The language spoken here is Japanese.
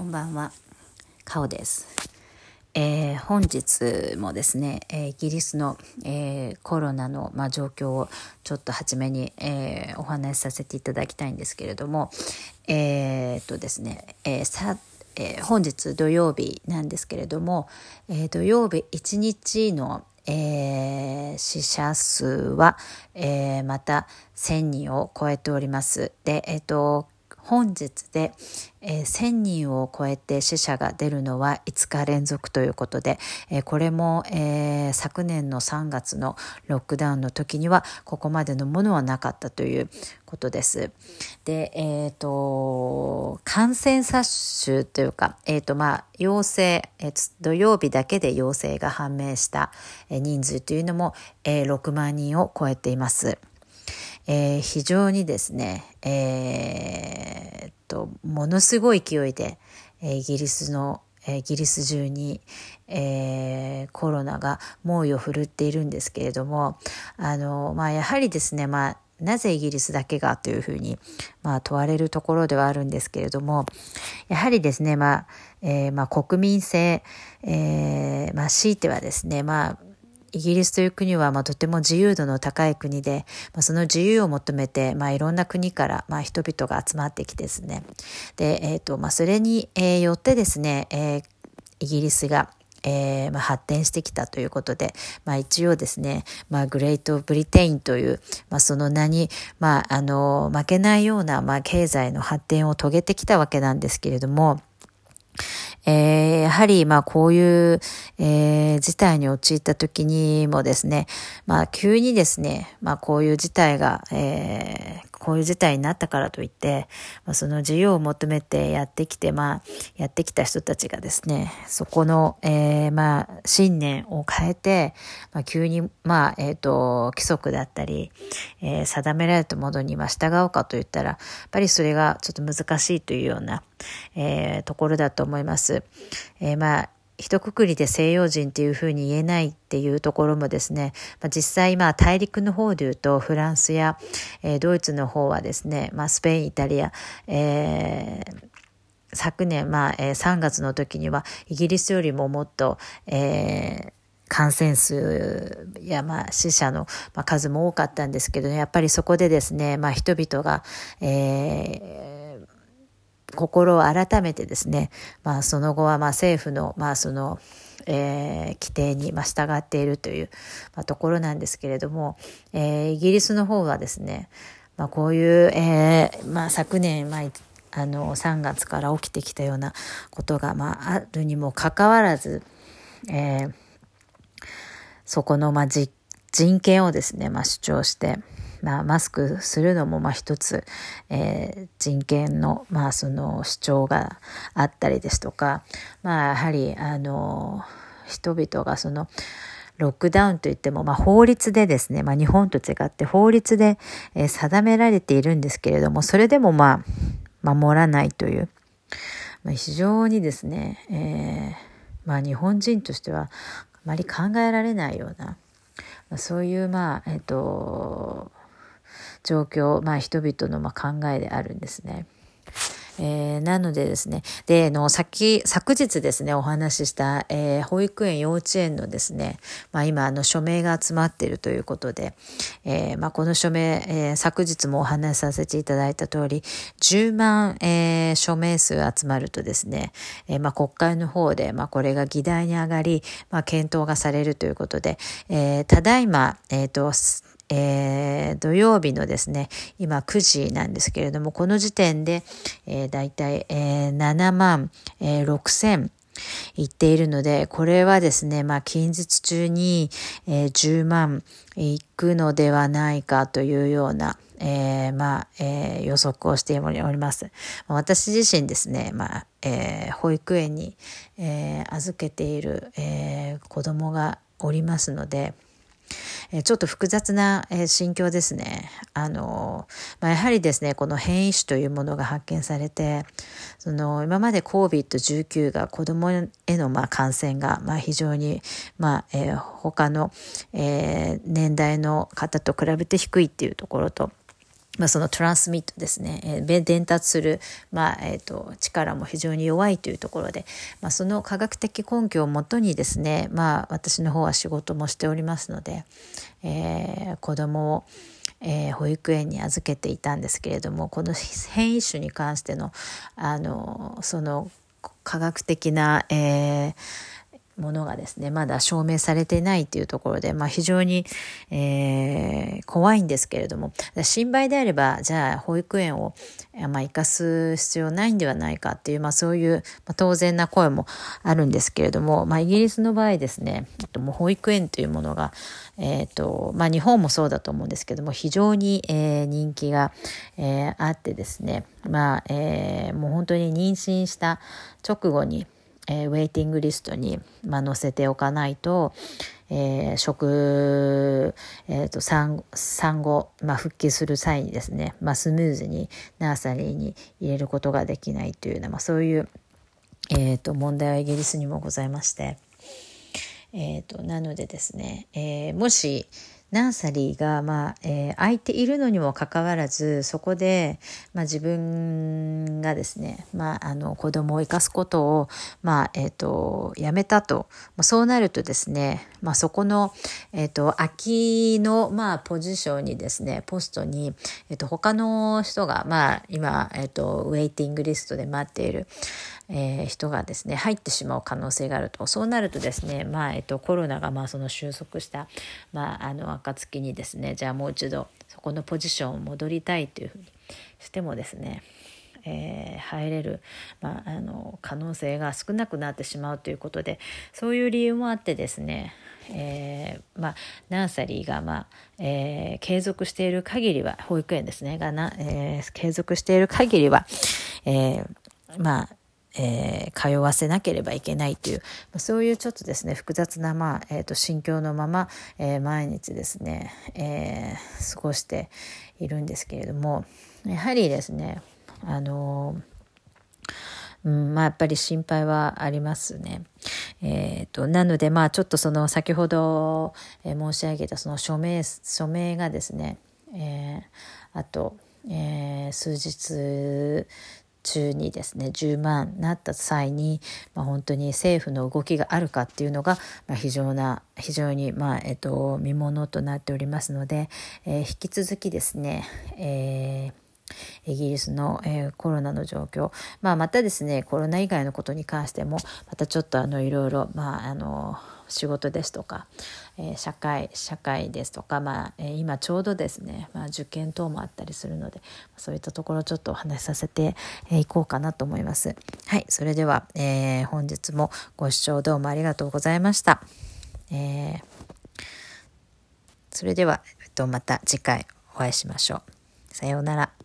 こんばんは、かおです。えー、本日もですね、えー、イギリスの、えー、コロナの、ま、状況をちょっと初めに、えお話しさせていただきたいんですけれども、えっとですね、えさえ本日土曜日なんですけれども、え土曜日1日の、えー、死者数は、えー、また1000人を超えております。で、え、ー、と、本日で、えー、1000人を超えて死者が出るのは5日連続ということで、えー、これも、えー、昨年の3月のロックダウンの時にはここまでのものはなかったということです。で、えっ、と、感染殺種というか、えっ、と、まあ、陽性、えー、土曜日だけで陽性が判明した人数というのも、えー、6万人を超えています。えー、非常にですね、えー、と、ものすごい勢いで、えイギリスの、えイギリス中に、えー、コロナが猛威を振るっているんですけれども、あの、まあ、やはりですね、まあ、なぜイギリスだけがというふうに、まあ、問われるところではあるんですけれども、やはりですね、まあ、えー、まあ、国民性、えー、まあ、強いてはですね、まあ、イギリスという国は、まあ、とても自由度の高い国で、まあ、その自由を求めて、まあ、いろんな国から、まあ、人々が集まってきてですね。で、えっ、ー、と、まあ、それに、えー、よってですね、えー、イギリスが、えーまあ、発展してきたということで、まあ、一応ですね、まあ、グレートブリテインという、まあ、その名に、まあ、あの、負けないような、まあ、経済の発展を遂げてきたわけなんですけれども、えー、やはり、まあ、こういう、えー、事態に陥った時にもですね、まあ、急にですね、まあ、こういう事態が、えー、こういう事態になったからといって、まあ、その自由を求めてやってきて、まあ、やってきた人たちがですね、そこの、えー、まあ、信念を変えて、まあ、急に、まあ、えっ、ー、と、規則だったり、えー、定められたものに、まあ、従うかといったら、やっぱりそれがちょっと難しいというような、えー、ところだと思います。えー、まあ、一括りで西洋人っていうふうに言えないっていうところもですね、まあ、実際まあ大陸の方で言うとフランスや、えー、ドイツの方はですね、まあ、スペイン、イタリア、えー昨年、まあ、えー、3月の時には、イギリスよりももっと、えー、感染数や、まあ、死者の、まあ、数も多かったんですけど、ね、やっぱりそこでですね、まあ、人々が、えー心を改めてですね、まあ、その後はまあ政府の、まあ、その、えー、規定に、まあ、従っているという、まあ、ところなんですけれども、えー、イギリスの方はですね、まあ、こういう、えーまあ、昨年、まあ、あの3月から起きてきたようなことが、まあ、あるにもかかわらず、えー、そこの、まあ、人権をですね、まあ、主張して、まあ、マスクするのもまあ一つ、えー、人権の,、まあその主張があったりですとか、まあ、やはりあの人々がそのロックダウンといっても、まあ、法律でですね、まあ、日本と違って法律で、えー、定められているんですけれどもそれでもまあ守らないという、まあ、非常にですね、えーまあ、日本人としてはあまり考えられないような、まあ、そういうまあえっ、ー、と状況、まあ、人々のま考えであるんですね。えー、なのでですね、で、の、先、昨日ですね、お話しした、えー、保育園、幼稚園のですね、まあ今、あの、署名が集まっているということで、えー、まあこの署名、え、昨日もお話しさせていただいた通り、10万、え、署名数集まるとですね、え、まあ国会の方で、まあこれが議題に上がり、まあ検討がされるということで、え、ただいま、えっ、と、えー、土曜日のですね、今9時なんですけれども、この時点で、えー、大体、えー、7万、えー、6千言っているので、これはですね、まあ、近日中に、えー、10万いくのではないかというような、えー、まあ、えー、予測をしております。私自身ですね、まあ、えー、保育園に、えー、預けている、えー、子供がおりますので、えちょっと複雑な、え心境ですね。あの、まあ、やはりですね、この変異種というものが発見されて、その、今まで COVID-19 が子供への、まあ、感染が、まあ、非常に、まあ、えー、他の、えー、年代の方と比べて低いっていうところと、まあ、そのトランスミットですね、えー、伝達する、まあえーと、力も非常に弱いというところで、まあ、その科学的根拠をもとにですね、まあ、私の方は仕事もしておりますので、えー、子供をえー、保育園に預けていたんですけれどもこの変異種に関してのあのその科学的な、えー、ものがですね、まだ証明されてないというところで、まあ非常に、えー、怖いんですけれども、心配であれば、じゃあ保育園を、まあ、生かす必要ないんではないかっていう、まあそういう、まあ、当然な声もあるんですけれども、まあイギリスの場合ですね、もう保育園というものが、えっ、ー、と、まあ日本もそうだと思うんですけども、非常に、えー、人気が、えー、あってですね、まあ、えー、もう本当に妊娠した直後に、えー、ウェイティングリストに、まあ、載せておかないと、えー、食、えーと、産産後、まあ、復帰する際にですね、まあ、スムーズにナーサリーに入れることができないというような、まあ、そういう、えーと、問題はイギリスにもございまして、えーとなのでですね、えー、もしナーサリーが、まあえー、空いているのにもかかわらずそこで、まあ、自分がですね、まあ、あの子供を生かすことを、まあえーと、やめたと、そうなるとですね、まあ、そこの、えーと、空きの、まあ、ポジションにですねポストに、えーと、他の人が、まあ、今、えー、とウェイティングリストで待っている、えー、人がですね入ってしまう可能性があると。そうなるとですね、まあえっと、コロナがまあその収束した、まあ、あの暁にですねじゃあもう一度そこのポジションを戻りたいというふうにしてもですねえー、入れる、まあ、あの可能性が少なくなってしまうということでそういう理由もあってですね、えー、まあ、ナーサリーが、まあえー、継続している限りは保育園ですねがな、え継続している限りは、えまあえー、通わせなければいけないという、そういうちょっとですね、複雑な、まあ、え、ー、と、心境のまま、えー、毎日ですね、えー、過ごしているんですけれども、やはりですね、あのうん、まあやっぱり心配はありますね。えーと、なのでまあちょっとその先ほど、申し上げたその署名署名がですね、えー、あと、えー、数日中にですね10万なった際に、まあ、本当に政府の動きがあるかっていうのが、まあ、非常な非常に、まあえっと、見ものとなっておりますので、えー、引き続きですね、えーイギリスの、えー、コロナの状況、まあ、またですねコロナ以外のことに関してもまたちょっとあのいろいろ、まあ、あの仕事ですとか、えー、社会社会ですとか、まあえー、今ちょうどですね、まあ、受験等もあったりするのでそういったところちょっとお話しさせていこうかなと思います。はい、それでは、えー、本日もご視聴どうもありがとうございました。えー、それでは、えっと、また次回お会いしましょう。さようなら。